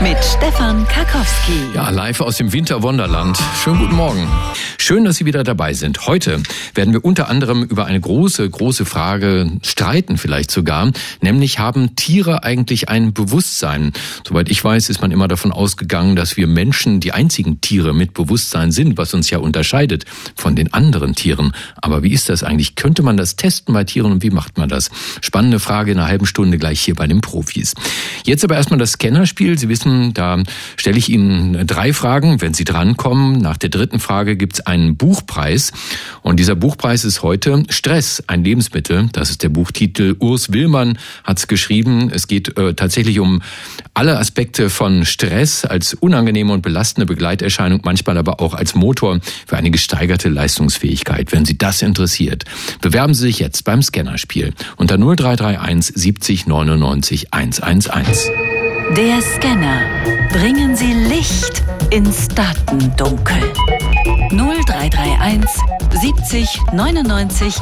Mit Stefan Karkowski. Ja, live aus dem Winterwunderland. Schönen guten Morgen. Schön, dass Sie wieder dabei sind. Heute werden wir unter anderem über eine große, große Frage streiten, vielleicht sogar. Nämlich haben Tiere eigentlich ein Bewusstsein? Soweit ich weiß, ist man immer davon ausgegangen, dass wir Menschen die einzigen Tiere mit Bewusstsein sind, was uns ja unterscheidet von den anderen Tieren. Aber wie ist das eigentlich? Könnte man das testen bei Tieren und wie macht man das? Spannende Frage in einer halben Stunde gleich hier bei den Profis. Jetzt aber erstmal das Scannerspiel. Sie wissen, Minuten. Da stelle ich Ihnen drei Fragen. Wenn Sie drankommen, nach der dritten Frage gibt es einen Buchpreis. Und dieser Buchpreis ist heute Stress, ein Lebensmittel. Das ist der Buchtitel. Urs Willmann hat es geschrieben. Es geht äh, tatsächlich um alle Aspekte von Stress als unangenehme und belastende Begleiterscheinung, manchmal aber auch als Motor für eine gesteigerte Leistungsfähigkeit. Wenn Sie das interessiert, bewerben Sie sich jetzt beim Scannerspiel unter 0331 70 99 111. Der Scanner. Bringen Sie Licht ins Datendunkel. 0331 70 99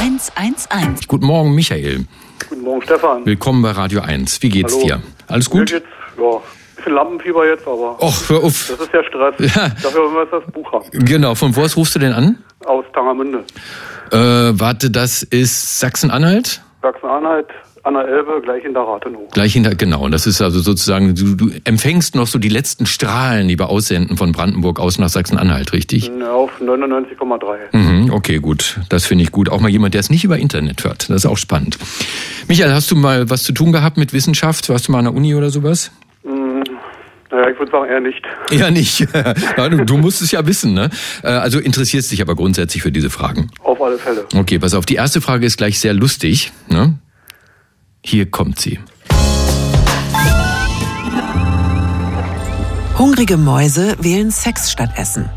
111. Guten Morgen, Michael. Guten Morgen, Stefan. Willkommen bei Radio 1. Wie geht's Hallo. dir? Alles gut? Mir geht's, ja, bisschen Lampenfieber jetzt, aber Och, hör auf. das ist ja Stress. Ja. Dafür wollen wir jetzt das Buch haben. Genau, von wo aus rufst du denn an? Aus Tangermünde. Äh, warte, das ist Sachsen-Anhalt? Sachsen-Anhalt, an der Elbe, gleich in der Rathenow. Gleich hinter, genau. Und das ist also sozusagen, du, du empfängst noch so die letzten Strahlen, die wir aussenden von Brandenburg aus nach Sachsen-Anhalt, richtig? Auf 99,3. Mhm, okay, gut. Das finde ich gut. Auch mal jemand, der es nicht über Internet hört. Das ist auch spannend. Michael, hast du mal was zu tun gehabt mit Wissenschaft? Warst du mal an der Uni oder sowas? Hm, naja, ich würde sagen eher nicht. Ja, nicht. Ja, du, du musst es ja wissen, ne? Äh, Also interessierst dich aber grundsätzlich für diese Fragen. Auf alle Fälle. Okay, pass auf. Die erste Frage ist gleich sehr lustig. Ne? Hier kommt sie. Hungrige Mäuse wählen Sex statt Essen.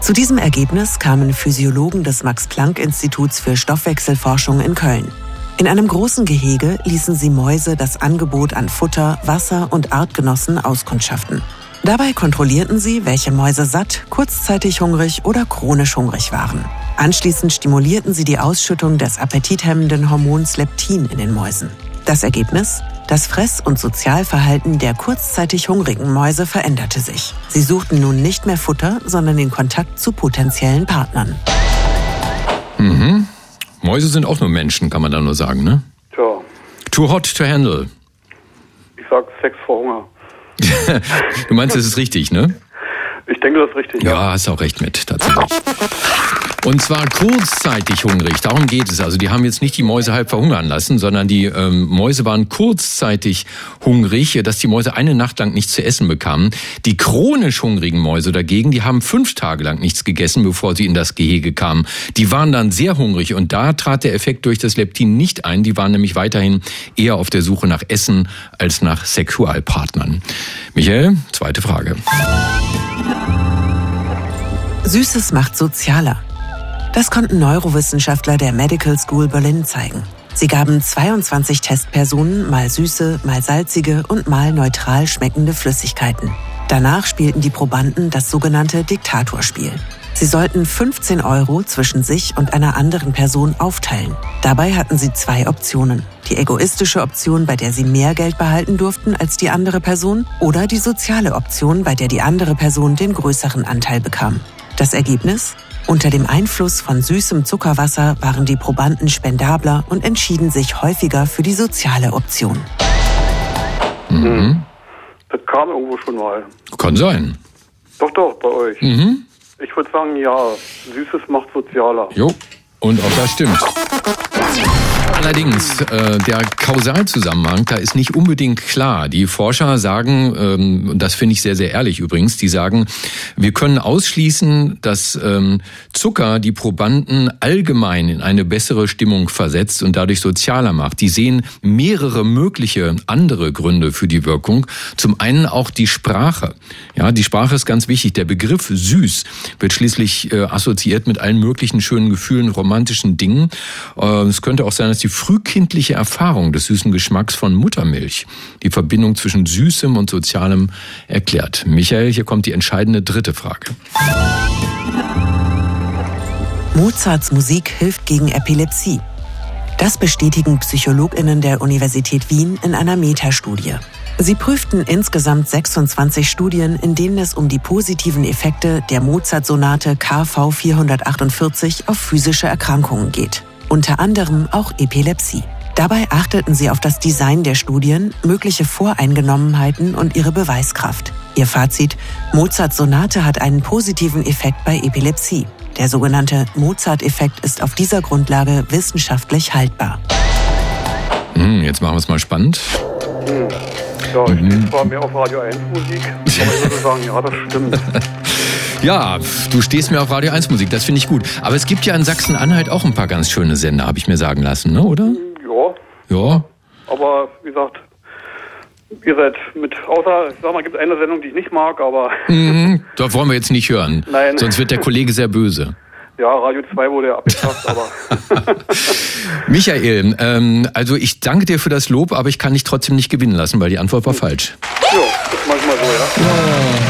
Zu diesem Ergebnis kamen Physiologen des Max-Planck-Instituts für Stoffwechselforschung in Köln. In einem großen Gehege ließen sie Mäuse das Angebot an Futter, Wasser und Artgenossen auskundschaften. Dabei kontrollierten sie, welche Mäuse satt, kurzzeitig hungrig oder chronisch hungrig waren. Anschließend stimulierten sie die Ausschüttung des appetithemmenden Hormons Leptin in den Mäusen. Das Ergebnis? Das Fress- und Sozialverhalten der kurzzeitig hungrigen Mäuse veränderte sich. Sie suchten nun nicht mehr Futter, sondern den Kontakt zu potenziellen Partnern. Mhm. Mäuse sind auch nur Menschen, kann man da nur sagen, ne? Tja, Too hot to handle. ich sag Sex vor Hunger. Du meinst, das ist richtig, ne? Ich denke, das ist richtig. Ja, hast auch recht mit, tatsächlich. Und zwar kurzzeitig hungrig, darum geht es. Also die haben jetzt nicht die Mäuse halb verhungern lassen, sondern die ähm, Mäuse waren kurzzeitig hungrig, dass die Mäuse eine Nacht lang nichts zu essen bekamen. Die chronisch hungrigen Mäuse dagegen, die haben fünf Tage lang nichts gegessen, bevor sie in das Gehege kamen. Die waren dann sehr hungrig und da trat der Effekt durch das Leptin nicht ein. Die waren nämlich weiterhin eher auf der Suche nach Essen als nach Sexualpartnern. Michael, zweite Frage. Süßes macht sozialer. Das konnten Neurowissenschaftler der Medical School Berlin zeigen. Sie gaben 22 Testpersonen mal süße, mal salzige und mal neutral schmeckende Flüssigkeiten. Danach spielten die Probanden das sogenannte Diktatorspiel. Sie sollten 15 Euro zwischen sich und einer anderen Person aufteilen. Dabei hatten sie zwei Optionen. Die egoistische Option, bei der sie mehr Geld behalten durften als die andere Person, oder die soziale Option, bei der die andere Person den größeren Anteil bekam. Das Ergebnis? Unter dem Einfluss von süßem Zuckerwasser waren die Probanden spendabler und entschieden sich häufiger für die soziale Option. Das kam irgendwo schon mal. Kann sein. Doch, doch, bei euch. Mhm. Ich würde sagen, ja, Süßes macht sozialer. Jo, und auch das stimmt. Allerdings, äh, der Kausalzusammenhang, da ist nicht unbedingt klar. Die Forscher sagen, ähm, das finde ich sehr, sehr ehrlich übrigens, die sagen, wir können ausschließen, dass ähm, Zucker die Probanden allgemein in eine bessere Stimmung versetzt und dadurch sozialer macht. Die sehen mehrere mögliche andere Gründe für die Wirkung. Zum einen auch die Sprache. Ja, die Sprache ist ganz wichtig. Der Begriff süß wird schließlich äh, assoziiert mit allen möglichen schönen Gefühlen, romantischen Dingen. Äh, es könnte auch sein, dass die frühkindliche Erfahrung des süßen Geschmacks von Muttermilch die Verbindung zwischen Süßem und Sozialem erklärt. Michael, hier kommt die entscheidende dritte Frage. Mozarts Musik hilft gegen Epilepsie. Das bestätigen Psychologinnen der Universität Wien in einer Metastudie. Sie prüften insgesamt 26 Studien, in denen es um die positiven Effekte der Mozart-Sonate KV 448 auf physische Erkrankungen geht, unter anderem auch Epilepsie. Dabei achteten sie auf das Design der Studien, mögliche Voreingenommenheiten und ihre Beweiskraft. Ihr Fazit, Mozarts Sonate hat einen positiven Effekt bei Epilepsie. Der sogenannte Mozart-Effekt ist auf dieser Grundlage wissenschaftlich haltbar. Hm, jetzt machen wir es mal spannend. Hm. Ja, ich stehe zwar mehr auf Radio 1 Musik, aber ich würde sagen, ja, das stimmt. Ja, du stehst mir auf Radio 1 Musik, das finde ich gut. Aber es gibt ja in Sachsen-Anhalt auch ein paar ganz schöne Sender, habe ich mir sagen lassen, ne, oder? Ja. Ja. Aber wie gesagt, ihr seid mit, außer, ich sag mal, gibt eine Sendung, die ich nicht mag, aber. Mhm, da wollen wir jetzt nicht hören. Nein. Sonst wird der Kollege sehr böse. Ja, Radio 2 wurde ja abgeschafft, aber. Michael, ähm, also ich danke dir für das Lob, aber ich kann dich trotzdem nicht gewinnen lassen, weil die Antwort war falsch. ja, ist manchmal so, ja. Da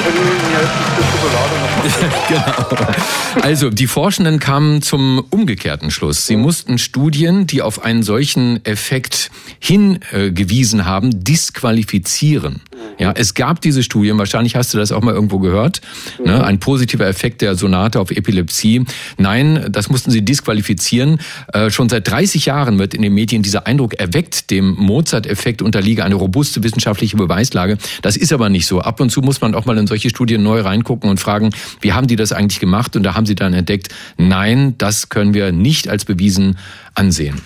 bin ich mir jetzt ein Schokolade noch genau. Also, die Forschenden kamen zum umgekehrten Schluss. Sie mussten Studien, die auf einen solchen Effekt hingewiesen haben, disqualifizieren. Ja, es gab diese Studien, wahrscheinlich hast du das auch mal irgendwo gehört, ne, ein positiver Effekt der Sonate auf Epilepsie. Nein, das mussten sie disqualifizieren. Äh, schon seit 30 Jahren wird in den Medien dieser Eindruck erweckt, dem Mozart-Effekt unterliege eine robuste wissenschaftliche Beweislage. Das ist aber nicht so. Ab und zu muss man auch mal in solche Studien neu reingucken und fragen, wie haben die das eigentlich gemacht? Und da haben sie dann entdeckt, nein, das können wir nicht als bewiesen ansehen.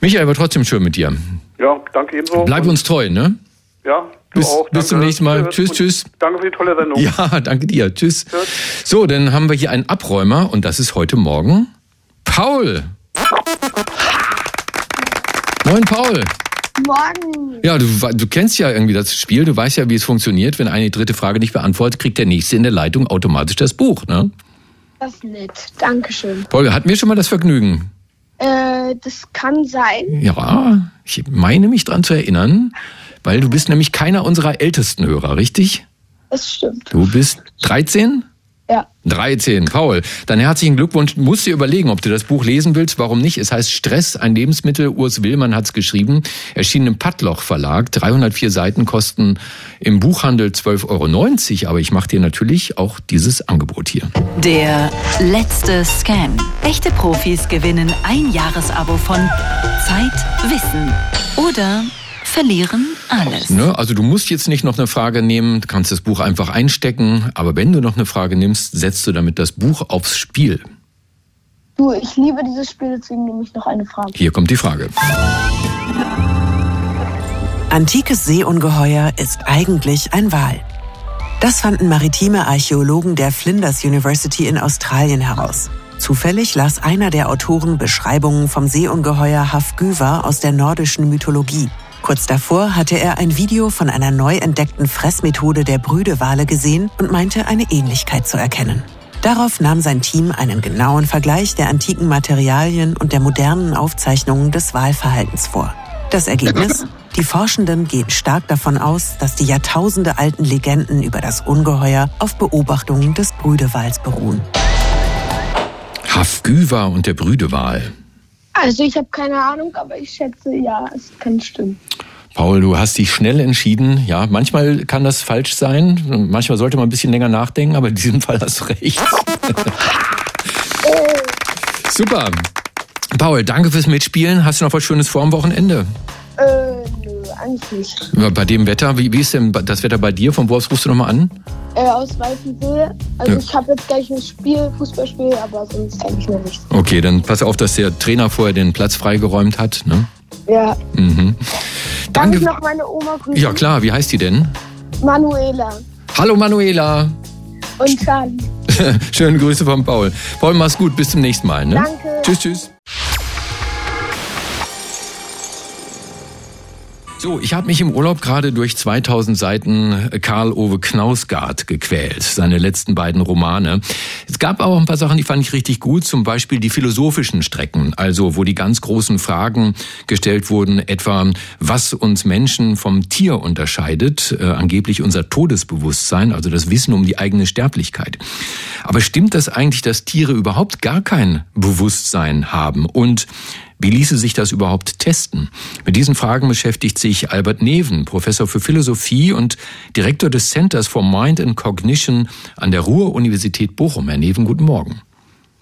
Michael, aber trotzdem schön mit dir. Ja, danke ebenso. Bleib uns treu, ne? Ja, du bis, auch. Bis zum nächsten Mal. Tschüss. Tschüss, tschüss. Danke für die tolle Sendung. Ja, danke dir. Tschüss. Tschüss. So, dann haben wir hier einen Abräumer und das ist heute Morgen Paul. Moin, Paul. Morgen. Ja, du, du kennst ja irgendwie das Spiel, du weißt ja, wie es funktioniert. Wenn eine dritte Frage nicht beantwortet, kriegt der nächste in der Leitung automatisch das Buch, ne? Das ist nett. Dankeschön. Paul, hatten wir schon mal das Vergnügen? Äh, das kann sein. Ja, ich meine mich dran zu erinnern, weil du bist nämlich keiner unserer ältesten Hörer, richtig? Das stimmt. Du bist 13? Ja. 13. Paul, dann herzlichen Glückwunsch. Musst dir überlegen, ob du das Buch lesen willst. Warum nicht? Es heißt Stress, ein Lebensmittel. Urs Willmann hat es geschrieben. Erschienen im Pattloch Verlag. 304 Seiten kosten im Buchhandel 12,90 Euro. Aber ich mache dir natürlich auch dieses Angebot hier. Der letzte Scan. Echte Profis gewinnen ein Jahresabo von Zeit, Wissen oder verlieren alles. Ne? Also du musst jetzt nicht noch eine Frage nehmen, du kannst das Buch einfach einstecken. Aber wenn du noch eine Frage nimmst, setzt du damit das Buch aufs Spiel. Du, ich liebe dieses Spiel, deswegen nehme ich noch eine Frage. Hier kommt die Frage. Antikes Seeungeheuer ist eigentlich ein Wal. Das fanden maritime Archäologen der Flinders University in Australien heraus. Zufällig las einer der Autoren Beschreibungen vom Seeungeheuer Hafgüva aus der nordischen Mythologie. Kurz davor hatte er ein Video von einer neu entdeckten Fressmethode der Brüdewale gesehen und meinte eine Ähnlichkeit zu erkennen. Darauf nahm sein Team einen genauen Vergleich der antiken Materialien und der modernen Aufzeichnungen des Wahlverhaltens vor. Das Ergebnis? Die Forschenden gehen stark davon aus, dass die Jahrtausende alten Legenden über das Ungeheuer auf Beobachtungen des Brüdewals beruhen. Hafgüva und der Brüdewal. Also ich habe keine Ahnung, aber ich schätze, ja, es kann stimmen. Paul, du hast dich schnell entschieden. Ja, manchmal kann das falsch sein. Manchmal sollte man ein bisschen länger nachdenken, aber in diesem Fall hast du recht. Super. Paul, danke fürs Mitspielen. Hast du noch was Schönes vor am Wochenende? Äh, nö, eigentlich nicht. Bei dem Wetter, wie, wie ist denn das Wetter bei dir? Von wo aus rufst du nochmal an? Äh, aus Weißensee. Also Ja. ich habe jetzt gleich ein Spiel, Fußballspiel, aber sonst eigentlich noch nichts. Okay, dann pass auf, dass der Trainer vorher den Platz freigeräumt hat. Ne? Ja. Mhm. Darf ich Danke. noch meine Oma grüßen? Ja, klar, wie heißt die denn? Manuela Hallo Manuela. und Charlie. Schöne Grüße von Paul. Paul, mach's gut, bis zum nächsten Mal. Ne? Danke. Tschüss, tschüss. So, ich habe mich im Urlaub gerade durch 2000 Seiten Karl Ove Knausgard gequält, seine letzten beiden Romane. Es gab auch ein paar Sachen, die fand ich richtig gut, zum Beispiel die philosophischen Strecken, also wo die ganz großen Fragen gestellt wurden, etwa was uns Menschen vom Tier unterscheidet, äh, angeblich unser Todesbewusstsein, also das Wissen um die eigene Sterblichkeit. Aber stimmt das eigentlich, dass Tiere überhaupt gar kein Bewusstsein haben? Und wie ließe sich das überhaupt testen? Mit diesen Fragen beschäftigt sich Albert Neven, Professor für Philosophie und Direktor des Centers for Mind and Cognition an der Ruhr-Universität Bochum. Herr Neven, guten Morgen.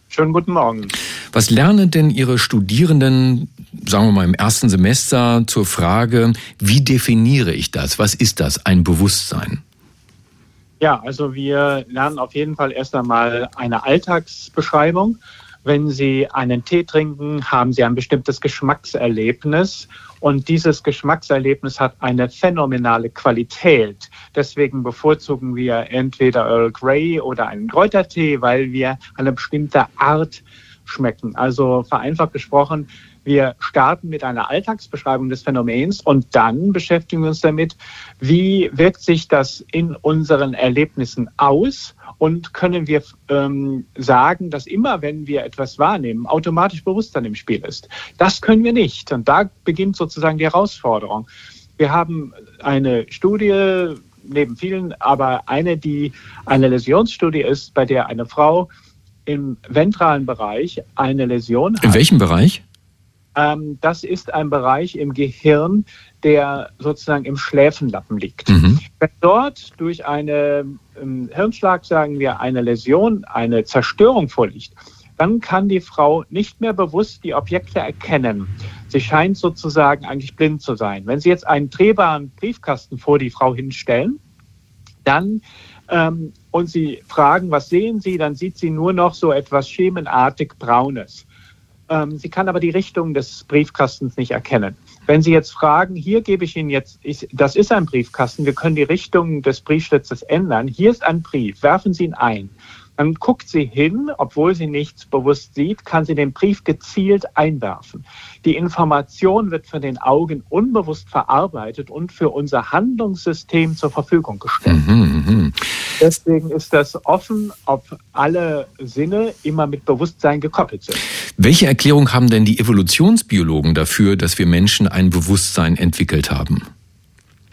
Schönen guten Morgen. Was lernen denn Ihre Studierenden, sagen wir mal im ersten Semester, zur Frage, wie definiere ich das? Was ist das, ein Bewusstsein? Ja, also wir lernen auf jeden Fall erst einmal eine Alltagsbeschreibung. Wenn Sie einen Tee trinken, haben Sie ein bestimmtes Geschmackserlebnis und dieses Geschmackserlebnis hat eine phänomenale Qualität. Deswegen bevorzugen wir entweder Earl Grey oder einen Kräutertee, weil wir eine bestimmte Art schmecken. Also vereinfacht gesprochen, wir starten mit einer Alltagsbeschreibung des Phänomens und dann beschäftigen wir uns damit, wie wirkt sich das in unseren Erlebnissen aus und können wir ähm, sagen, dass immer, wenn wir etwas wahrnehmen, automatisch Bewusstsein im Spiel ist. Das können wir nicht. Und da beginnt sozusagen die Herausforderung. Wir haben eine Studie, neben vielen, aber eine, die eine Läsionsstudie ist, bei der eine Frau im ventralen Bereich eine Läsion hat. In welchem Bereich? Ähm, das ist ein Bereich im Gehirn, der sozusagen im Schläfenlappen liegt. Mhm. Wenn dort durch einen ähm, Hirnschlag, sagen wir, eine Läsion, eine Zerstörung vorliegt, dann kann die Frau nicht mehr bewusst die Objekte erkennen. Sie scheint sozusagen eigentlich blind zu sein. Wenn Sie jetzt einen drehbaren Briefkasten vor die Frau hinstellen, dann ähm, und Sie fragen, was sehen Sie, dann sieht sie nur noch so etwas schemenartig Braunes. Ähm, sie kann aber die Richtung des Briefkastens nicht erkennen. Wenn Sie jetzt fragen, hier gebe ich Ihnen jetzt, ich, das ist ein Briefkasten, wir können die Richtung des Briefschlitzes ändern, hier ist ein Brief, werfen Sie ihn ein. Dann guckt sie hin, obwohl sie nichts bewusst sieht, kann sie den Brief gezielt einwerfen. Die Information wird von den Augen unbewusst verarbeitet und für unser Handlungssystem zur Verfügung gestellt. Mhm, mh. Deswegen ist das offen, ob alle Sinne immer mit Bewusstsein gekoppelt sind. Welche Erklärung haben denn die Evolutionsbiologen dafür, dass wir Menschen ein Bewusstsein entwickelt haben?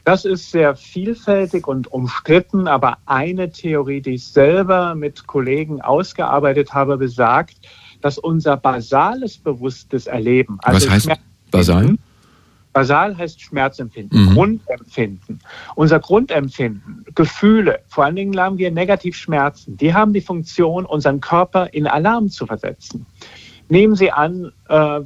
Das ist sehr vielfältig und umstritten, aber eine Theorie, die ich selber mit Kollegen ausgearbeitet habe, besagt, dass unser basales bewusstes Erleben, also Was heißt basal? Basal heißt Schmerzempfinden, mhm. Grundempfinden. Unser Grundempfinden, Gefühle, vor allen Dingen haben wir Negativschmerzen, die haben die Funktion, unseren Körper in Alarm zu versetzen. Nehmen Sie an, äh,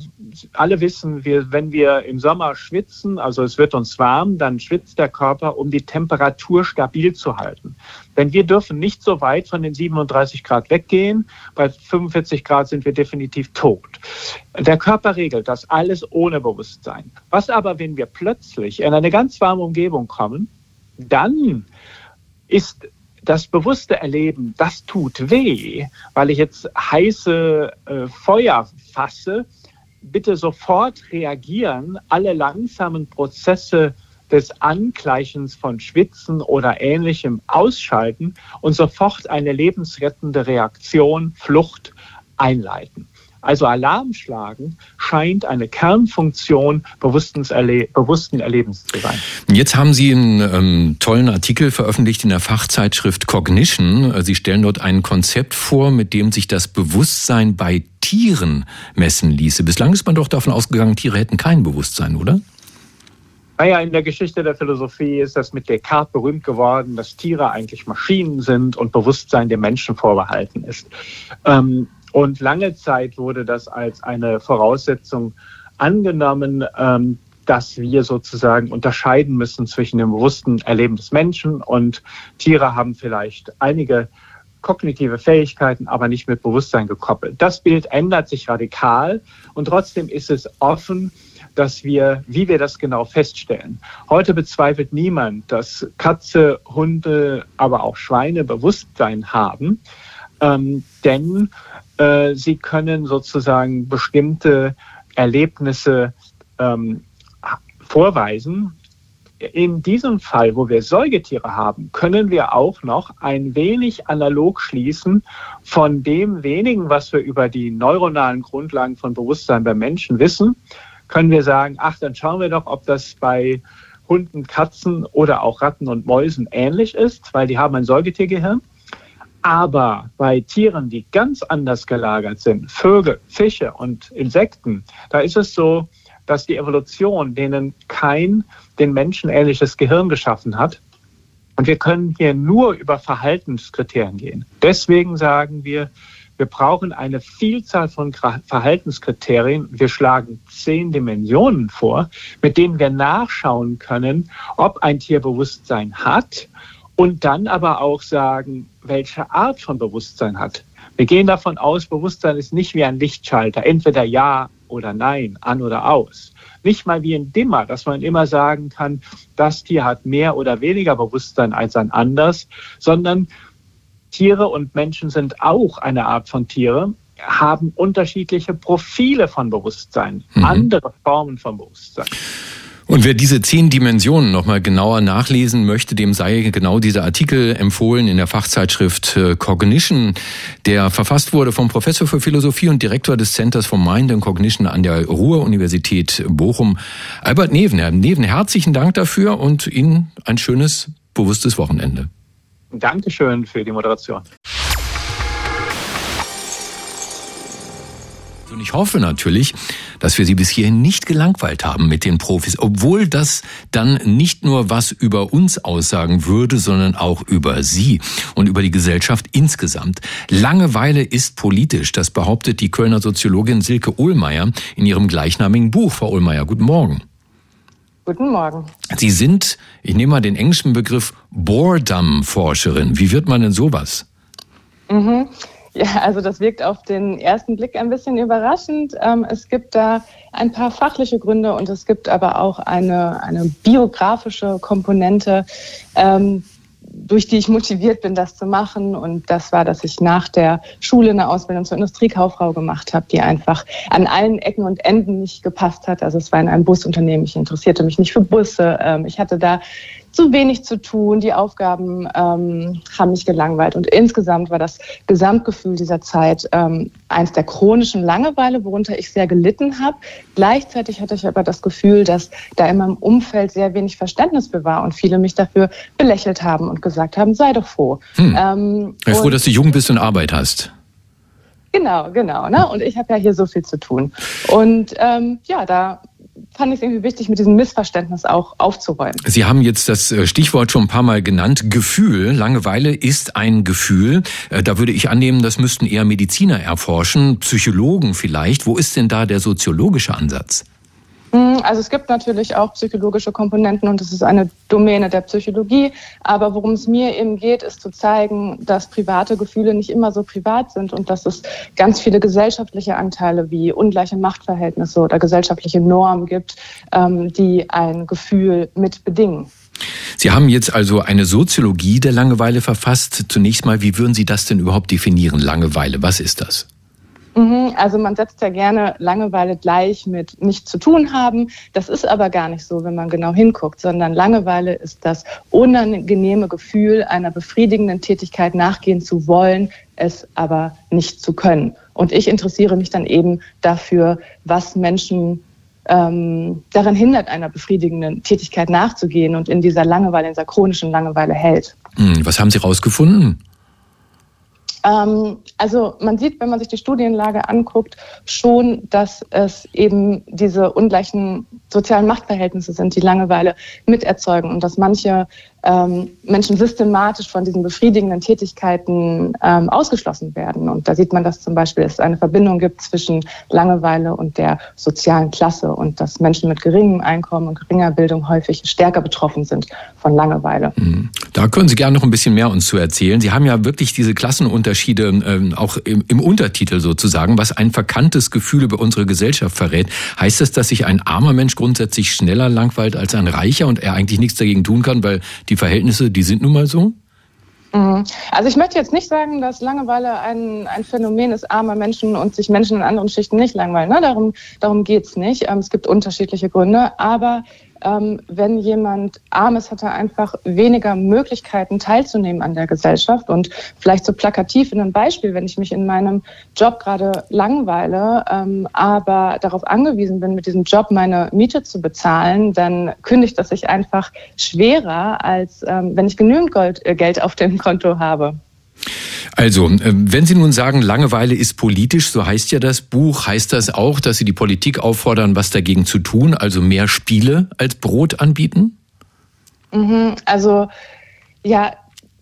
alle wissen, wir, wenn wir im Sommer schwitzen, also es wird uns warm, dann schwitzt der Körper, um die Temperatur stabil zu halten. Denn wir dürfen nicht so weit von den 37 Grad weggehen. Bei 45 Grad sind wir definitiv tot. Der Körper regelt das alles ohne Bewusstsein. Was aber, wenn wir plötzlich in eine ganz warme Umgebung kommen, dann ist das bewusste Erleben, das tut weh, weil ich jetzt heiße äh, Feuer fasse, bitte sofort reagieren, alle langsamen Prozesse des Angleichens von Schwitzen oder ähnlichem ausschalten und sofort eine lebensrettende Reaktion, Flucht einleiten. Also Alarm schlagen scheint eine Kernfunktion bewussten, Erle bewussten Erlebens zu sein. Jetzt haben Sie einen ähm, tollen Artikel veröffentlicht in der Fachzeitschrift Cognition. Sie stellen dort ein Konzept vor, mit dem sich das Bewusstsein bei Tieren messen ließe. Bislang ist man doch davon ausgegangen, Tiere hätten kein Bewusstsein, oder? Naja, in der Geschichte der Philosophie ist das mit Descartes berühmt geworden, dass Tiere eigentlich Maschinen sind und Bewusstsein dem Menschen vorbehalten ist. Ähm, und lange Zeit wurde das als eine Voraussetzung angenommen, ähm, dass wir sozusagen unterscheiden müssen zwischen dem bewussten Erleben des Menschen und Tiere haben vielleicht einige kognitive Fähigkeiten, aber nicht mit Bewusstsein gekoppelt. Das Bild ändert sich radikal und trotzdem ist es offen, dass wir, wie wir das genau feststellen. Heute bezweifelt niemand, dass Katze, Hunde, aber auch Schweine Bewusstsein haben, ähm, denn äh, sie können sozusagen bestimmte Erlebnisse ähm, vorweisen, in diesem Fall, wo wir Säugetiere haben, können wir auch noch ein wenig analog schließen von dem wenigen, was wir über die neuronalen Grundlagen von Bewusstsein bei Menschen wissen, können wir sagen, ach, dann schauen wir doch, ob das bei Hunden, Katzen oder auch Ratten und Mäusen ähnlich ist, weil die haben ein Säugetiergehirn. Aber bei Tieren, die ganz anders gelagert sind, Vögel, Fische und Insekten, da ist es so, dass die Evolution denen kein den Menschen ähnliches Gehirn geschaffen hat. Und wir können hier nur über Verhaltenskriterien gehen. Deswegen sagen wir, wir brauchen eine Vielzahl von Verhaltenskriterien. Wir schlagen zehn Dimensionen vor, mit denen wir nachschauen können, ob ein Tier Bewusstsein hat und dann aber auch sagen, welche Art von Bewusstsein hat. Wir gehen davon aus, Bewusstsein ist nicht wie ein Lichtschalter, entweder ja oder nein, an oder aus. Nicht mal wie ein Dimmer, dass man immer sagen kann, das Tier hat mehr oder weniger Bewusstsein als ein anderes, sondern Tiere und Menschen sind auch eine Art von Tiere, haben unterschiedliche Profile von Bewusstsein, mhm. andere Formen von Bewusstsein. Und wer diese zehn Dimensionen nochmal genauer nachlesen möchte, dem sei genau dieser Artikel empfohlen in der Fachzeitschrift äh, Cognition, der verfasst wurde vom Professor für Philosophie und Direktor des Centers for Mind and Cognition an der Ruhr-Universität Bochum, Albert Neven. Herr Neven, herzlichen Dank dafür und Ihnen ein schönes, bewusstes Wochenende. Dankeschön für die Moderation. Und ich hoffe natürlich, dass wir Sie bis hierhin nicht gelangweilt haben mit den Profis, obwohl das dann nicht nur was über uns aussagen würde, sondern auch über Sie und über die Gesellschaft insgesamt. Langeweile ist politisch, das behauptet die Kölner Soziologin Silke Ohlmeier in ihrem gleichnamigen Buch. Frau Ohlmeier, guten Morgen. Guten Morgen. Sie sind, ich nehme mal den englischen Begriff Boredom-Forscherin. Wie wird man denn sowas? Mhm. Ja, also das wirkt auf den ersten Blick ein bisschen überraschend. Ähm, es gibt da ein paar fachliche Gründe und es gibt aber auch eine, eine biografische Komponente, ähm, durch die ich motiviert bin, das zu machen. Und das war, dass ich nach der Schule eine Ausbildung zur Industriekauffrau gemacht habe, die einfach an allen Ecken und Enden nicht gepasst hat. Also es war in einem Busunternehmen, ich interessierte mich nicht für Busse. Ähm, ich hatte da zu wenig zu tun. Die Aufgaben ähm, haben mich gelangweilt. Und insgesamt war das Gesamtgefühl dieser Zeit ähm, eins der chronischen Langeweile, worunter ich sehr gelitten habe. Gleichzeitig hatte ich aber das Gefühl, dass da in meinem Umfeld sehr wenig Verständnis für war und viele mich dafür belächelt haben und gesagt haben, sei doch froh. Hm. Ähm, sei froh, dass du jung bist und Arbeit hast. Genau, genau. Ne? Und ich habe ja hier so viel zu tun. Und ähm, ja, da fand ich es irgendwie wichtig, mit diesem Missverständnis auch aufzuräumen. Sie haben jetzt das äh, Stichwort schon ein paar Mal genannt. Gefühl. Langeweile ist ein Gefühl. Äh, da würde ich annehmen, das müssten eher Mediziner erforschen, Psychologen vielleicht. Wo ist denn da der soziologische Ansatz? Mm, also es gibt natürlich auch psychologische Komponenten und es ist eine Domäne der Psychologie. Aber worum es mir eben geht, ist zu zeigen, dass private Gefühle nicht immer so privat sind und dass es ganz viele gesellschaftliche Anteile wie ungleiche Machtverhältnisse oder gesellschaftliche Normen gibt, ähm, die ein Gefühl mit bedingen. Sie haben jetzt also eine Soziologie der Langeweile verfasst. Zunächst mal, wie würden Sie das denn überhaupt definieren, Langeweile? Was ist das? Mhm, also man setzt ja gerne Langeweile gleich mit nichts zu tun haben. Das ist aber gar nicht so, wenn man genau hinguckt, sondern Langeweile ist das unangenehme Gefühl, einer befriedigenden Tätigkeit nachgehen zu wollen, es aber nicht zu können. Und ich interessiere mich dann eben dafür, was Menschen ähm, daran hindert, einer befriedigenden Tätigkeit nachzugehen und in dieser Langeweile, in dieser chronischen Langeweile hält. Hm, was haben Sie herausgefunden? Ähm, also man sieht, wenn man sich die Studienlage anguckt, schon, dass es eben diese ungleichen sozialen Machtverhältnisse sind, die Langeweile miterzeugen und dass manche ähm, Menschen systematisch von diesen befriedigenden Tätigkeiten ähm, ausgeschlossen werden. Und da sieht man, dass zum Beispiel es eine Verbindung gibt zwischen Langeweile und der sozialen Klasse und dass Menschen mit geringem Einkommen und geringer Bildung häufig stärker betroffen sind von Langeweile. Mhm. Da können Sie gerne noch ein bisschen mehr uns zu erzählen. Sie haben ja wirklich diese Klassenunterschiede ähm, auch im, im Untertitel sozusagen, was ein verkanntes Gefühl über unsere Gesellschaft verrät. Heißt das, dass sich ein armer Mensch grundsätzlich schneller langweilt als ein reicher und er eigentlich nichts dagegen tun kann, weil die Verhältnisse, die sind nun mal so? Mhm. Also ich möchte jetzt nicht sagen, dass Langeweile ein, ein Phänomen ist armer Menschen und sich Menschen in anderen Schichten nicht langweilen. Ne? Darum, darum geht es nicht. Ähm, es gibt unterschiedliche Gründe. Aber ähm, wenn jemand arm ist, hat er einfach weniger Möglichkeiten teilzunehmen an der Gesellschaft. Und vielleicht so plakativ in einem Beispiel, wenn ich mich in meinem Job gerade langweile, ähm, aber darauf angewiesen bin, mit diesem Job meine Miete zu bezahlen, dann kündigt das sich einfach schwerer, als ähm, wenn ich genügend Gold, äh, Geld auf dem Konto habe. Also, äh, wenn Sie nun sagen, Langeweile ist politisch, so heißt ja das Buch, heißt das auch, dass Sie die Politik auffordern, was dagegen zu tun, also mehr Spiele als Brot anbieten? Mhm, also, ja,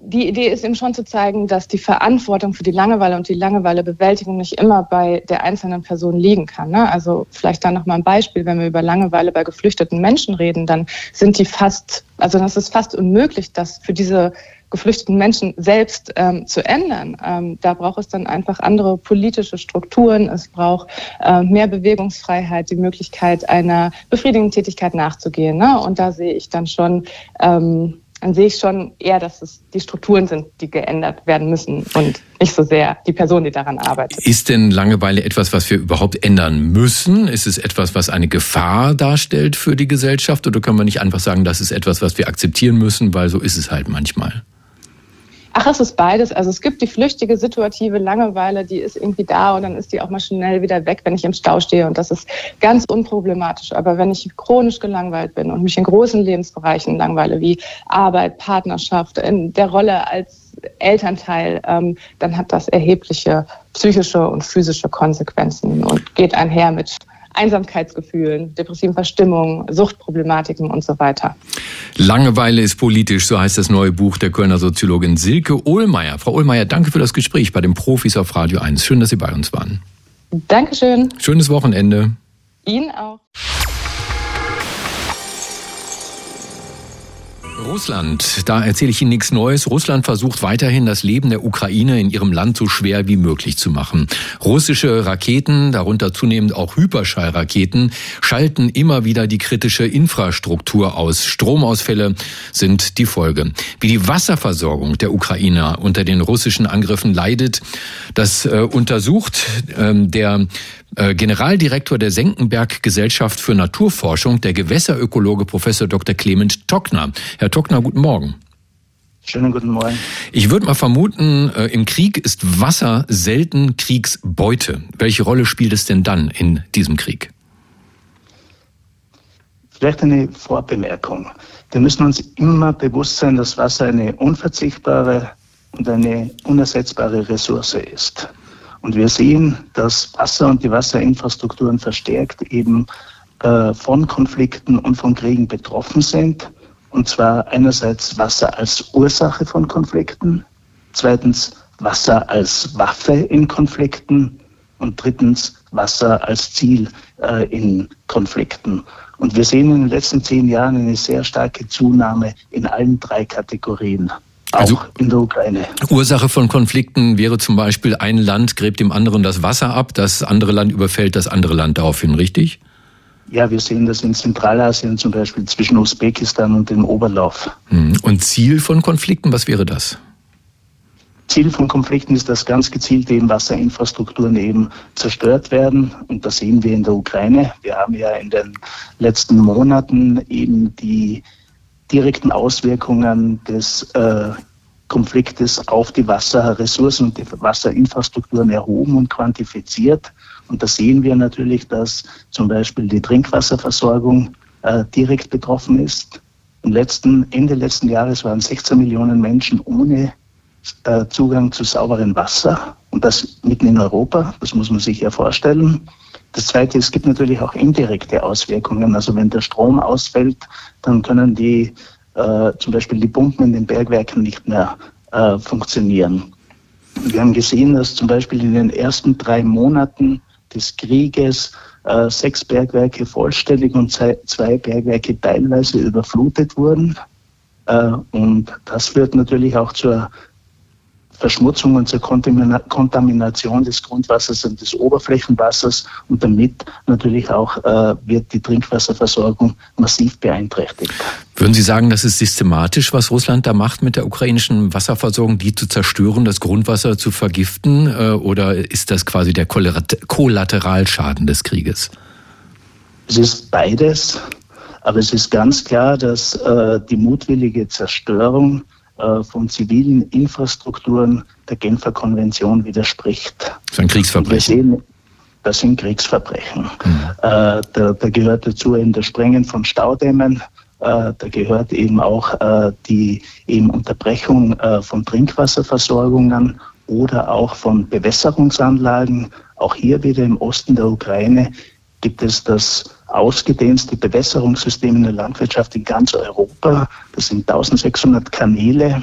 die Idee ist eben schon zu zeigen, dass die Verantwortung für die Langeweile und die Langeweilebewältigung nicht immer bei der einzelnen Person liegen kann. Ne? Also vielleicht da nochmal ein Beispiel, wenn wir über Langeweile bei geflüchteten Menschen reden, dann sind die fast, also das ist fast unmöglich, dass für diese geflüchteten Menschen selbst ähm, zu ändern. Ähm, da braucht es dann einfach andere politische Strukturen. Es braucht äh, mehr Bewegungsfreiheit, die Möglichkeit einer befriedigenden Tätigkeit nachzugehen. Ne? Und da sehe ich dann schon, ähm, dann sehe ich schon eher, dass es die Strukturen sind, die geändert werden müssen und nicht so sehr die Person, die daran arbeitet. Ist denn Langeweile etwas, was wir überhaupt ändern müssen? Ist es etwas, was eine Gefahr darstellt für die Gesellschaft? Oder können wir nicht einfach sagen, das ist etwas, was wir akzeptieren müssen, weil so ist es halt manchmal? Ach, es ist beides. Also es gibt die flüchtige, situative Langeweile, die ist irgendwie da und dann ist die auch mal schnell wieder weg, wenn ich im Stau stehe. Und das ist ganz unproblematisch. Aber wenn ich chronisch gelangweilt bin und mich in großen Lebensbereichen langweile, wie Arbeit, Partnerschaft, in der Rolle als Elternteil, ähm, dann hat das erhebliche psychische und physische Konsequenzen und geht einher mit Einsamkeitsgefühlen, depressiven Verstimmungen, Suchtproblematiken und so weiter. Langeweile ist politisch, so heißt das neue Buch der Kölner Soziologin Silke Ohlmeier. Frau Ohlmeier, danke für das Gespräch bei den Profis auf Radio 1. Schön, dass Sie bei uns waren. Dankeschön. Schönes Wochenende. Ihnen auch. Russland, da erzähle ich Ihnen nichts Neues. Russland versucht weiterhin, das Leben der Ukraine in ihrem Land so schwer wie möglich zu machen. Russische Raketen, darunter zunehmend auch Hyperschallraketen, schalten immer wieder die kritische Infrastruktur aus. Stromausfälle sind die Folge. Wie die Wasserversorgung der Ukrainer unter den russischen Angriffen leidet, das äh, untersucht äh, der Generaldirektor der Senckenberg Gesellschaft für Naturforschung, der Gewässerökologe Professor Dr. Clement Tockner. Herr Tockner, guten Morgen. Schönen guten Morgen. Ich würde mal vermuten, äh, im Krieg ist Wasser selten Kriegsbeute. Welche Rolle spielt es denn dann in diesem Krieg? Vielleicht eine Vorbemerkung. Wir müssen uns immer bewusst sein, dass Wasser eine unverzichtbare und eine unersetzbare Ressource ist. Und wir sehen, dass Wasser und die Wasserinfrastrukturen verstärkt eben äh, von Konflikten und von Kriegen betroffen sind. Und zwar einerseits Wasser als Ursache von Konflikten, zweitens Wasser als Waffe in Konflikten und drittens Wasser als Ziel äh, in Konflikten. Und wir sehen in den letzten zehn Jahren eine sehr starke Zunahme in allen drei Kategorien. Also auch in der Ukraine. Ursache von Konflikten wäre zum Beispiel, ein Land gräbt dem anderen das Wasser ab, das andere Land überfällt das andere Land daraufhin, richtig? Ja, wir sehen das in Zentralasien zum Beispiel zwischen Usbekistan und dem Oberlauf. Hm. Und Ziel von Konflikten, was wäre das? Ziel von Konflikten ist, dass ganz gezielt eben Wasserinfrastrukturen eben zerstört werden. Und das sehen wir in der Ukraine. Wir haben ja in den letzten Monaten eben die direkten Auswirkungen des äh, Konfliktes auf die Wasserressourcen und die Wasserinfrastrukturen erhoben und quantifiziert. Und da sehen wir natürlich, dass zum Beispiel die Trinkwasserversorgung äh, direkt betroffen ist. Im letzten, Ende letzten Jahres waren 16 Millionen Menschen ohne äh, Zugang zu sauberem Wasser. Und das mitten in Europa. Das muss man sich ja vorstellen. Das Zweite, es gibt natürlich auch indirekte Auswirkungen. Also wenn der Strom ausfällt, dann können die äh, zum Beispiel die Pumpen in den Bergwerken nicht mehr äh, funktionieren. Wir haben gesehen, dass zum Beispiel in den ersten drei Monaten des Krieges äh, sechs Bergwerke vollständig und zwei Bergwerke teilweise überflutet wurden. Äh, und das führt natürlich auch zur Verschmutzung und zur Kontamination des Grundwassers und des Oberflächenwassers und damit natürlich auch äh, wird die Trinkwasserversorgung massiv beeinträchtigt. Würden Sie sagen, das ist systematisch, was Russland da macht mit der ukrainischen Wasserversorgung, die zu zerstören, das Grundwasser zu vergiften? Äh, oder ist das quasi der Kollateralschaden des Krieges? Es ist beides. Aber es ist ganz klar, dass äh, die mutwillige Zerstörung von zivilen Infrastrukturen der Genfer Konvention widerspricht. Das ist ein Kriegsverbrechen. das sind Kriegsverbrechen. Mhm. Äh, da, da, gehört dazu eben das Sprengen von Staudämmen, äh, da gehört eben auch äh, die eben Unterbrechung äh, von Trinkwasserversorgungen oder auch von Bewässerungsanlagen. Auch hier wieder im Osten der Ukraine gibt es das ausgedehnste Bewässerungssystem in der Landwirtschaft in ganz Europa. Das sind 1600 Kanäle,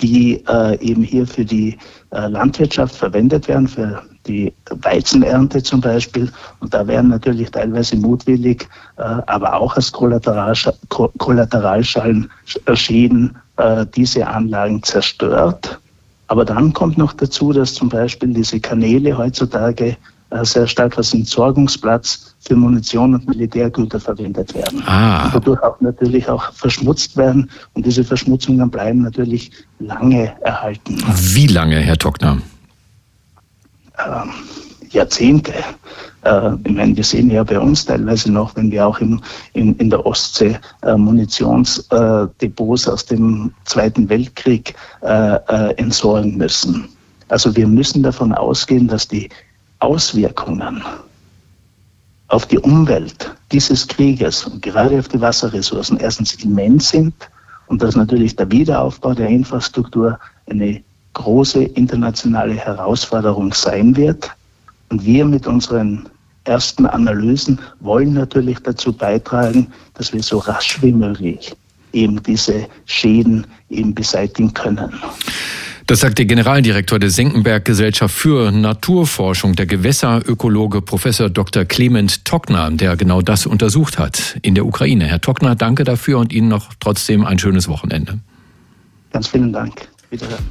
die äh, eben hier für die äh, Landwirtschaft verwendet werden, für die Weizenernte zum Beispiel. Und da werden natürlich teilweise mutwillig, äh, aber auch als Kollateralschäden äh, diese Anlagen zerstört. Aber dann kommt noch dazu, dass zum Beispiel diese Kanäle heutzutage äh, sehr stark als Entsorgungsplatz für Munition und Militärgüter verwendet werden. Ah. Dadurch auch natürlich auch verschmutzt werden. Und diese Verschmutzungen bleiben natürlich lange erhalten. Wie lange, Herr Tockner? Ähm, Jahrzehnte. Äh, ich meine, wir sehen ja bei uns teilweise noch, wenn wir auch im, in, in der Ostsee äh, Munitionsdepots äh, aus dem Zweiten Weltkrieg äh, äh, entsorgen müssen. Also wir müssen davon ausgehen, dass die Auswirkungen auf die Umwelt dieses Krieges und gerade auf die Wasserressourcen erstens immens sind und dass natürlich der Wiederaufbau der Infrastruktur eine große internationale Herausforderung sein wird. Und wir mit unseren ersten Analysen wollen natürlich dazu beitragen, dass wir so rasch wie möglich eben diese Schäden eben beseitigen können. Das sagt der Generaldirektor der Senckenberg Gesellschaft für Naturforschung, der Gewässerökologe Professor Dr. Clement Tockner, der genau das untersucht hat in der Ukraine. Herr Tockner, danke dafür und Ihnen noch trotzdem ein schönes Wochenende. Ganz vielen Dank. Wiederhören.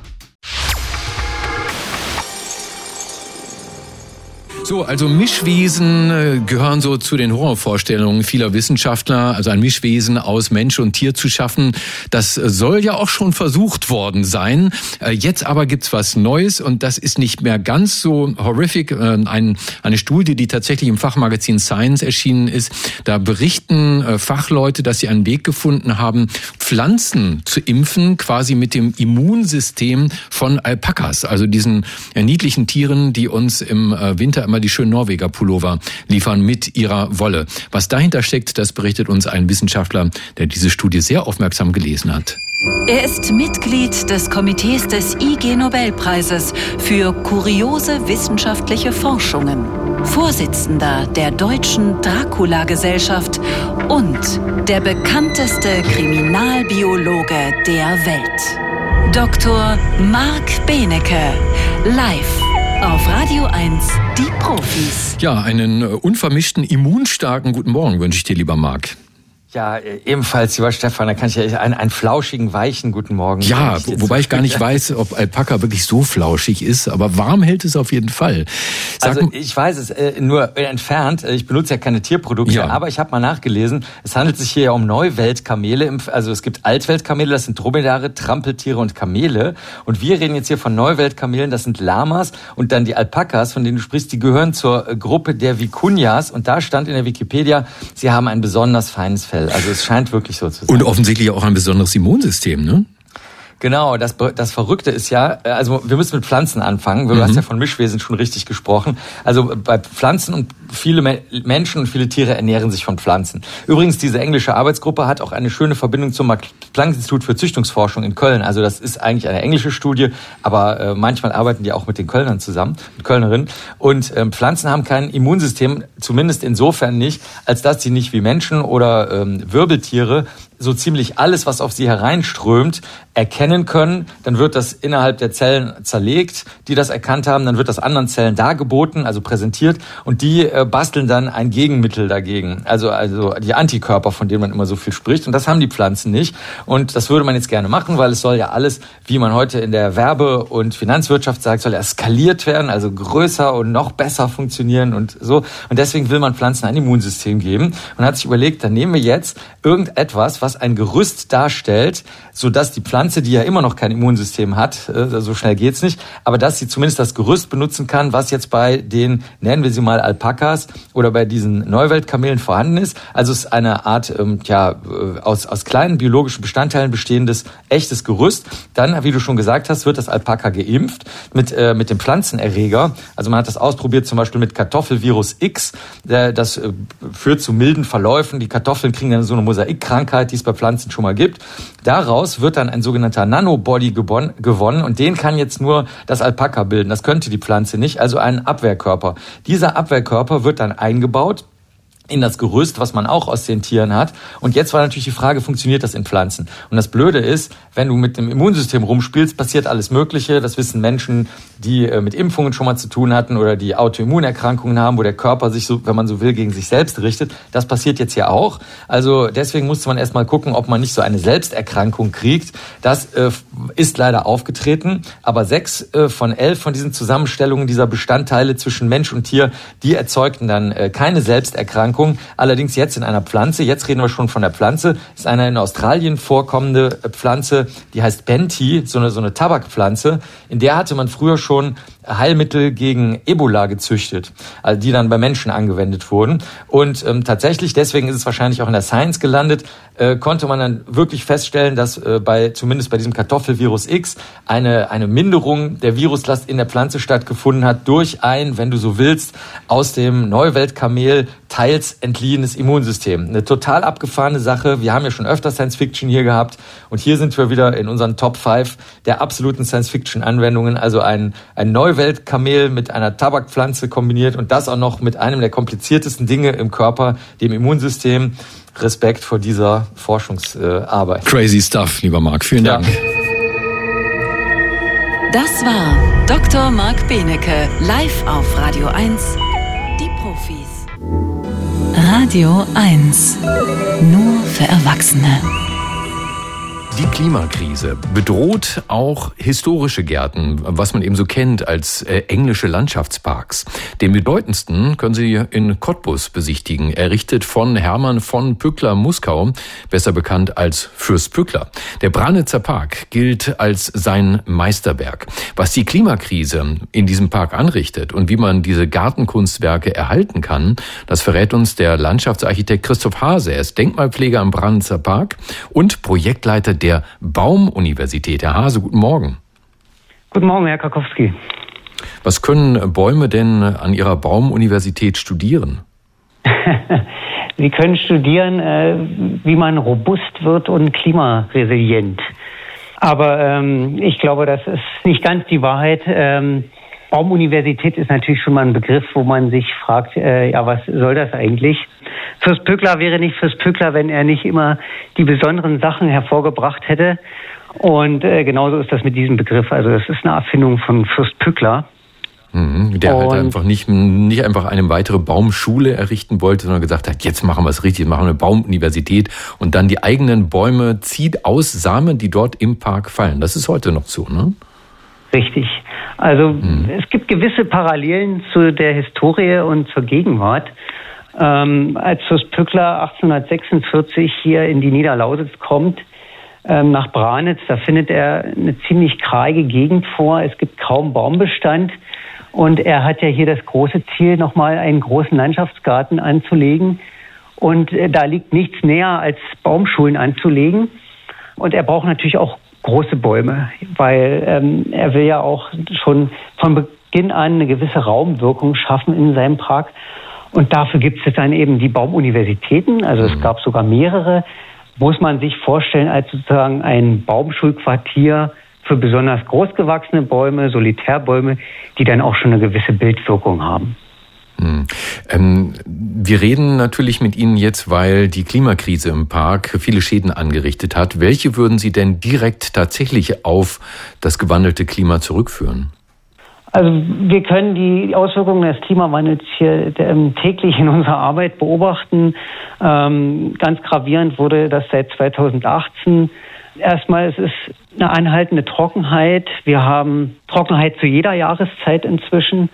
So, also Mischwesen äh, gehören so zu den Horrorvorstellungen vieler Wissenschaftler. Also ein Mischwesen aus Mensch und Tier zu schaffen, das soll ja auch schon versucht worden sein. Äh, jetzt aber gibt's was Neues und das ist nicht mehr ganz so horrific. Äh, ein, eine Studie, die tatsächlich im Fachmagazin Science erschienen ist, da berichten Fachleute, dass sie einen Weg gefunden haben, Pflanzen zu impfen, quasi mit dem Immunsystem von Alpakas, also diesen niedlichen Tieren, die uns im Winter immer die schönen Norweger Pullover liefern mit ihrer Wolle. Was dahinter steckt, das berichtet uns ein Wissenschaftler, der diese Studie sehr aufmerksam gelesen hat. Er ist Mitglied des Komitees des IG Nobelpreises für kuriose wissenschaftliche Forschungen, Vorsitzender der Deutschen Dracula-Gesellschaft und der bekannteste Kriminalbiologe der Welt. Dr. Marc Benecke, live auf Radio 1, die Profis. Ja, einen äh, unvermischten, immunstarken guten Morgen wünsche ich dir, lieber Marc. Ja, äh, ebenfalls, lieber Stefan, da kann ich ja einen, einen flauschigen, weichen guten Morgen. Ja, ich wobei ich gar nicht weiß, ob Alpaka wirklich so flauschig ist, aber warm hält es auf jeden Fall. Sag also ich weiß es äh, nur entfernt. Ich benutze ja keine Tierprodukte, ja. aber ich habe mal nachgelesen. Es handelt sich hier ja um Neuweltkamele. Also es gibt Altweltkamele, das sind Dromedare, Trampeltiere und Kamele. Und wir reden jetzt hier von Neuweltkamelen, das sind Lamas. Und dann die Alpakas, von denen du sprichst, die gehören zur äh, Gruppe der Vicuñas. Und da stand in der Wikipedia, sie haben ein besonders feines Fell. Also es scheint wirklich so zu sein. Und offensichtlich auch ein besonderes Immunsystem, ne? Genau, das, das Verrückte ist ja, äh, also wir müssen mit Pflanzen anfangen. Du mhm. hast ja von Mischwesen schon richtig gesprochen. Also bei Pflanzen und viele Menschen und viele Tiere ernähren sich von Pflanzen. Übrigens, diese englische Arbeitsgruppe hat auch eine schöne Verbindung zum Planck-Institut für Züchtungsforschung in Köln. Also das ist eigentlich eine englische Studie, aber äh, manchmal arbeiten die auch mit den Kölnern zusammen, mit Kölnerinnen. Und ähm, Pflanzen haben kein Immunsystem, zumindest insofern nicht, als dass sie nicht wie Menschen oder ähm, Wirbeltiere so ziemlich alles, was auf sie hereinströmt, erkennen können. Dann wird das innerhalb der Zellen zerlegt, die das erkannt haben. Dann wird das anderen Zellen dargeboten, also präsentiert. Und die äh, basteln dann ein Gegenmittel dagegen. Also, also die Antikörper, von denen man immer so viel spricht. Und das haben die Pflanzen nicht. Und das würde man jetzt gerne machen, weil es soll ja alles, wie man heute in der Werbe- und Finanzwirtschaft sagt, soll ja skaliert werden, also größer und noch besser funktionieren und so. Und deswegen will man Pflanzen ein Immunsystem geben. Und hat sich überlegt, dann nehmen wir jetzt irgendetwas, was ein Gerüst darstellt, so dass die Pflanze, die ja immer noch kein Immunsystem hat, äh, so schnell geht's nicht, aber dass sie zumindest das Gerüst benutzen kann, was jetzt bei den, nennen wir sie mal Alpakas oder bei diesen Neuweltkamelen vorhanden ist. Also es ist eine Art, ähm, ja, äh, aus, aus kleinen biologischen Bestandteilen bestehendes echtes Gerüst. Dann, wie du schon gesagt hast, wird das Alpaka geimpft mit, äh, mit dem Pflanzenerreger. Also man hat das ausprobiert zum Beispiel mit Kartoffelvirus X. Das äh, führt zu milden Verläufen. Die Kartoffeln kriegen dann so eine Mosaikkrankheit, die es bei Pflanzen schon mal gibt. Daraus wird dann ein sogenannter Nanobody gewonnen und den kann jetzt nur das Alpaka bilden. Das könnte die Pflanze nicht, also ein Abwehrkörper. Dieser Abwehrkörper wird dann eingebaut in das Gerüst, was man auch aus den Tieren hat. Und jetzt war natürlich die Frage, funktioniert das in Pflanzen? Und das Blöde ist, wenn du mit dem Immunsystem rumspielst, passiert alles Mögliche. Das wissen Menschen, die äh, mit Impfungen schon mal zu tun hatten oder die Autoimmunerkrankungen haben, wo der Körper sich so, wenn man so will, gegen sich selbst richtet. Das passiert jetzt ja auch. Also deswegen musste man erstmal gucken, ob man nicht so eine Selbsterkrankung kriegt. Das äh, ist leider aufgetreten. Aber sechs äh, von elf von diesen Zusammenstellungen dieser Bestandteile zwischen Mensch und Tier, die erzeugten dann äh, keine Selbsterkrankung Erkrankung, allerdings jetzt in einer Pflanze. Jetzt reden wir schon von der Pflanze. Das ist eine in Australien vorkommende Pflanze, die heißt Benti, so eine, so eine Tabakpflanze. In der hatte man früher schon Heilmittel gegen Ebola gezüchtet, also die dann bei Menschen angewendet wurden. Und ähm, tatsächlich, deswegen ist es wahrscheinlich auch in der Science gelandet, äh, konnte man dann wirklich feststellen, dass äh, bei zumindest bei diesem Kartoffelvirus X eine eine Minderung der Viruslast in der Pflanze stattgefunden hat durch ein, wenn du so willst, aus dem Neuweltkamel teils entliehenes Immunsystem. Eine total abgefahrene Sache. Wir haben ja schon öfter Science Fiction hier gehabt und hier sind wir wieder in unseren Top 5 der absoluten Science Fiction Anwendungen. Also ein ein Neuweltkamel mit einer Tabakpflanze kombiniert und das auch noch mit einem der kompliziertesten Dinge im Körper, dem Immunsystem. Respekt vor dieser Forschungsarbeit. Crazy stuff, lieber Marc. Vielen Dank. Das war Dr. Marc Benecke, live auf Radio 1. Die Profis. Radio 1. Nur für Erwachsene. Die Klimakrise bedroht auch historische Gärten, was man eben so kennt als äh, englische Landschaftsparks. Den bedeutendsten können Sie in Cottbus besichtigen, errichtet von Hermann von Pückler-Muskau, besser bekannt als Fürst Pückler. Der Branitzer Park gilt als sein Meisterwerk. Was die Klimakrise in diesem Park anrichtet und wie man diese Gartenkunstwerke erhalten kann, das verrät uns der Landschaftsarchitekt Christoph Hase. Er ist Denkmalpfleger am Branitzer Park und Projektleiter der Baumuniversität. Herr Hase, guten Morgen. Guten Morgen, Herr Karkowski. Was können Bäume denn an Ihrer Baumuniversität studieren? Sie können studieren, äh, wie man robust wird und klimaresilient. Aber ähm, ich glaube, das ist nicht ganz die Wahrheit. Ähm, Baumuniversität ist natürlich schon mal ein Begriff, wo man sich fragt, äh, ja, was soll das eigentlich? Fürst Pückler wäre nicht Fürst Pückler, wenn er nicht immer die besonderen Sachen hervorgebracht hätte. Und äh, genauso ist das mit diesem Begriff. Also das ist eine Erfindung von Fürst Pückler. Mhm, der halt einfach nicht, nicht einfach eine weitere Baumschule errichten wollte, sondern gesagt hat, jetzt machen wir es richtig, machen wir eine Baumuniversität und dann die eigenen Bäume zieht aus Samen, die dort im Park fallen. Das ist heute noch so, ne? Richtig. Also mhm. es gibt gewisse Parallelen zu der Historie und zur Gegenwart. Ähm, als Fürst Pückler 1846 hier in die Niederlausitz kommt, ähm, nach Branitz, da findet er eine ziemlich kreige Gegend vor. Es gibt kaum Baumbestand. Und er hat ja hier das große Ziel, nochmal einen großen Landschaftsgarten anzulegen. Und äh, da liegt nichts näher, als Baumschulen anzulegen. Und er braucht natürlich auch große Bäume, weil ähm, er will ja auch schon von Beginn an eine gewisse Raumwirkung schaffen in seinem Park. Und dafür gibt es dann eben die Baumuniversitäten, also es mhm. gab sogar mehrere, muss man sich vorstellen als sozusagen ein Baumschulquartier für besonders großgewachsene Bäume, Solitärbäume, die dann auch schon eine gewisse Bildwirkung haben. Hm. Ähm, wir reden natürlich mit Ihnen jetzt, weil die Klimakrise im Park viele Schäden angerichtet hat. Welche würden Sie denn direkt tatsächlich auf das gewandelte Klima zurückführen? Also wir können die Auswirkungen des Klimawandels hier ähm, täglich in unserer Arbeit beobachten. Ähm, ganz gravierend wurde das seit 2018. Erstmal es ist eine anhaltende Trockenheit. Wir haben Trockenheit zu jeder Jahreszeit inzwischen.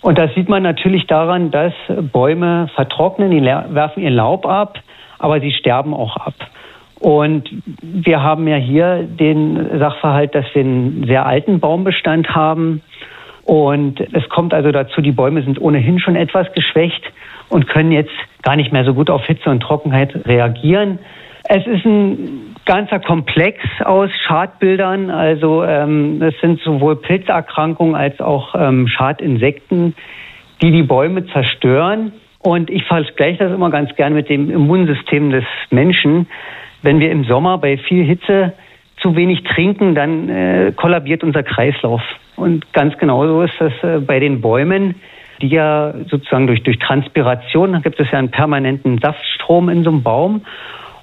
Und das sieht man natürlich daran, dass Bäume vertrocknen, die werfen ihr Laub ab, aber sie sterben auch ab. Und wir haben ja hier den Sachverhalt, dass wir einen sehr alten Baumbestand haben. Und es kommt also dazu, die Bäume sind ohnehin schon etwas geschwächt und können jetzt gar nicht mehr so gut auf Hitze und Trockenheit reagieren. Es ist ein ganzer Komplex aus Schadbildern. Also ähm, es sind sowohl Pilzerkrankungen als auch ähm, Schadinsekten, die die Bäume zerstören. Und ich vergleiche das immer ganz gern mit dem Immunsystem des Menschen. Wenn wir im Sommer bei viel Hitze zu wenig trinken, dann äh, kollabiert unser Kreislauf. Und ganz genauso ist das äh, bei den Bäumen, die ja sozusagen durch, durch Transpiration, da gibt es ja einen permanenten Saftstrom in so einem Baum.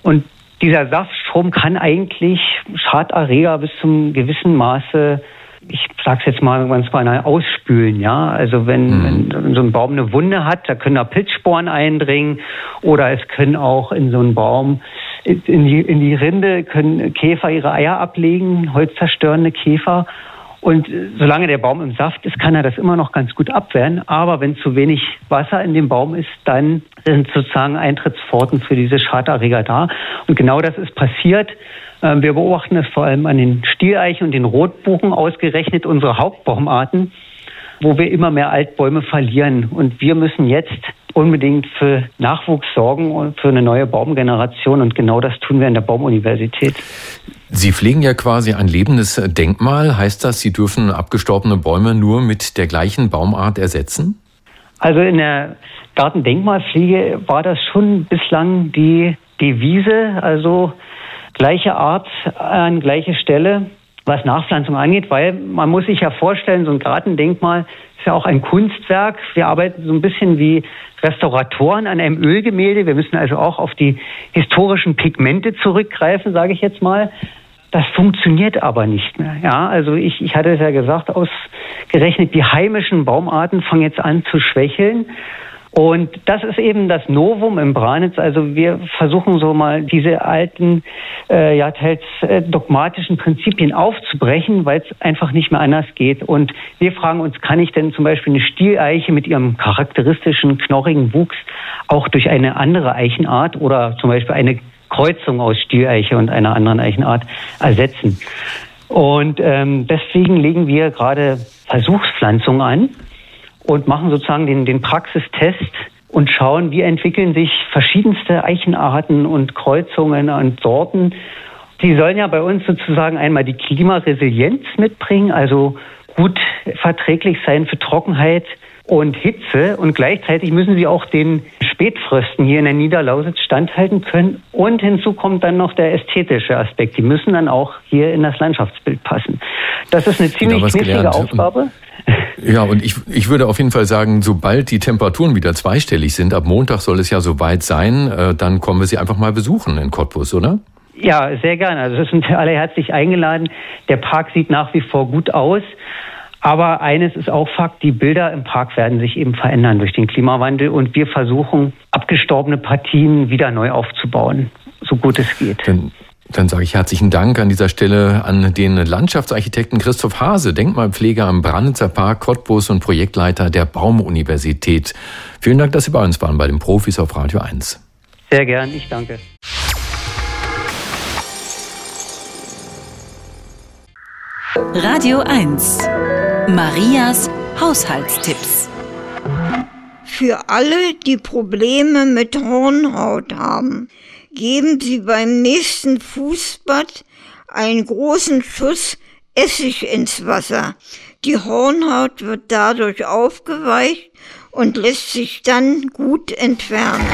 Und dieser Saftstrom kann eigentlich Schaderreger bis zum gewissen Maße ich sag's jetzt mal ganz beinahe ausspülen, ja. Also wenn, mhm. wenn so ein Baum eine Wunde hat, da können da Pilzsporen eindringen oder es können auch in so einen Baum in die, in die Rinde können Käfer ihre Eier ablegen, holzzerstörende Käfer. Und solange der Baum im Saft ist, kann er das immer noch ganz gut abwehren. Aber wenn zu wenig Wasser in dem Baum ist, dann sind sozusagen Eintrittspforten für diese Schaderreger da. Und genau das ist passiert. Ähm, wir beobachten es vor allem an den Stieleichen und den Rotbuchen, ausgerechnet unsere Hauptbaumarten, wo wir immer mehr Altbäume verlieren. Und wir müssen jetzt unbedingt für Nachwuchs sorgen und für eine neue Baumgeneration. Und genau das tun wir in der Baumuniversität. Sie pflegen ja quasi ein lebendes Denkmal. Heißt das, Sie dürfen abgestorbene Bäume nur mit der gleichen Baumart ersetzen? Also in der Gartendenkmalpflege war das schon bislang die Devise. Also gleiche Art an gleiche Stelle, was Nachpflanzung angeht, weil man muss sich ja vorstellen, so ein Gartendenkmal ist ja auch ein Kunstwerk. Wir arbeiten so ein bisschen wie Restauratoren an einem Ölgemälde. Wir müssen also auch auf die historischen Pigmente zurückgreifen, sage ich jetzt mal. Das funktioniert aber nicht mehr. Ja, also ich, ich hatte es ja gesagt, ausgerechnet die heimischen Baumarten fangen jetzt an zu schwächeln. Und das ist eben das Novum im Branitz. Also wir versuchen so mal diese alten, äh, ja teils äh, dogmatischen Prinzipien aufzubrechen, weil es einfach nicht mehr anders geht. Und wir fragen uns, kann ich denn zum Beispiel eine Stieleiche mit ihrem charakteristischen knorrigen Wuchs auch durch eine andere Eichenart oder zum Beispiel eine Kreuzung aus Stieleiche und einer anderen Eichenart ersetzen? Und ähm, deswegen legen wir gerade Versuchspflanzungen an und machen sozusagen den, den Praxistest und schauen, wie entwickeln sich verschiedenste Eichenarten und Kreuzungen und Sorten. Die sollen ja bei uns sozusagen einmal die Klimaresilienz mitbringen, also gut verträglich sein für Trockenheit und Hitze und gleichzeitig müssen sie auch den Spätfrösten hier in der Niederlausitz standhalten können. Und hinzu kommt dann noch der ästhetische Aspekt. Die müssen dann auch hier in das Landschaftsbild passen. Das ist eine ziemlich knifflige Aufgabe. Ja, und ich, ich würde auf jeden Fall sagen, sobald die Temperaturen wieder zweistellig sind, ab Montag soll es ja soweit sein, äh, dann kommen wir Sie einfach mal besuchen in Cottbus, oder? Ja, sehr gerne. Also es sind alle herzlich eingeladen. Der Park sieht nach wie vor gut aus. Aber eines ist auch Fakt, die Bilder im Park werden sich eben verändern durch den Klimawandel und wir versuchen, abgestorbene Partien wieder neu aufzubauen, so gut es geht. Dann dann sage ich herzlichen Dank an dieser Stelle an den Landschaftsarchitekten Christoph Hase, Denkmalpfleger am Brandnitzer Park Cottbus und Projektleiter der Baumuniversität. Vielen Dank, dass Sie bei uns waren bei den Profis auf Radio 1. Sehr gern, ich danke. Radio 1. Marias Haushaltstipps. Für alle, die Probleme mit Hornhaut haben, geben Sie beim nächsten Fußbad einen großen Schuss Essig ins Wasser. Die Hornhaut wird dadurch aufgeweicht und lässt sich dann gut entfernen.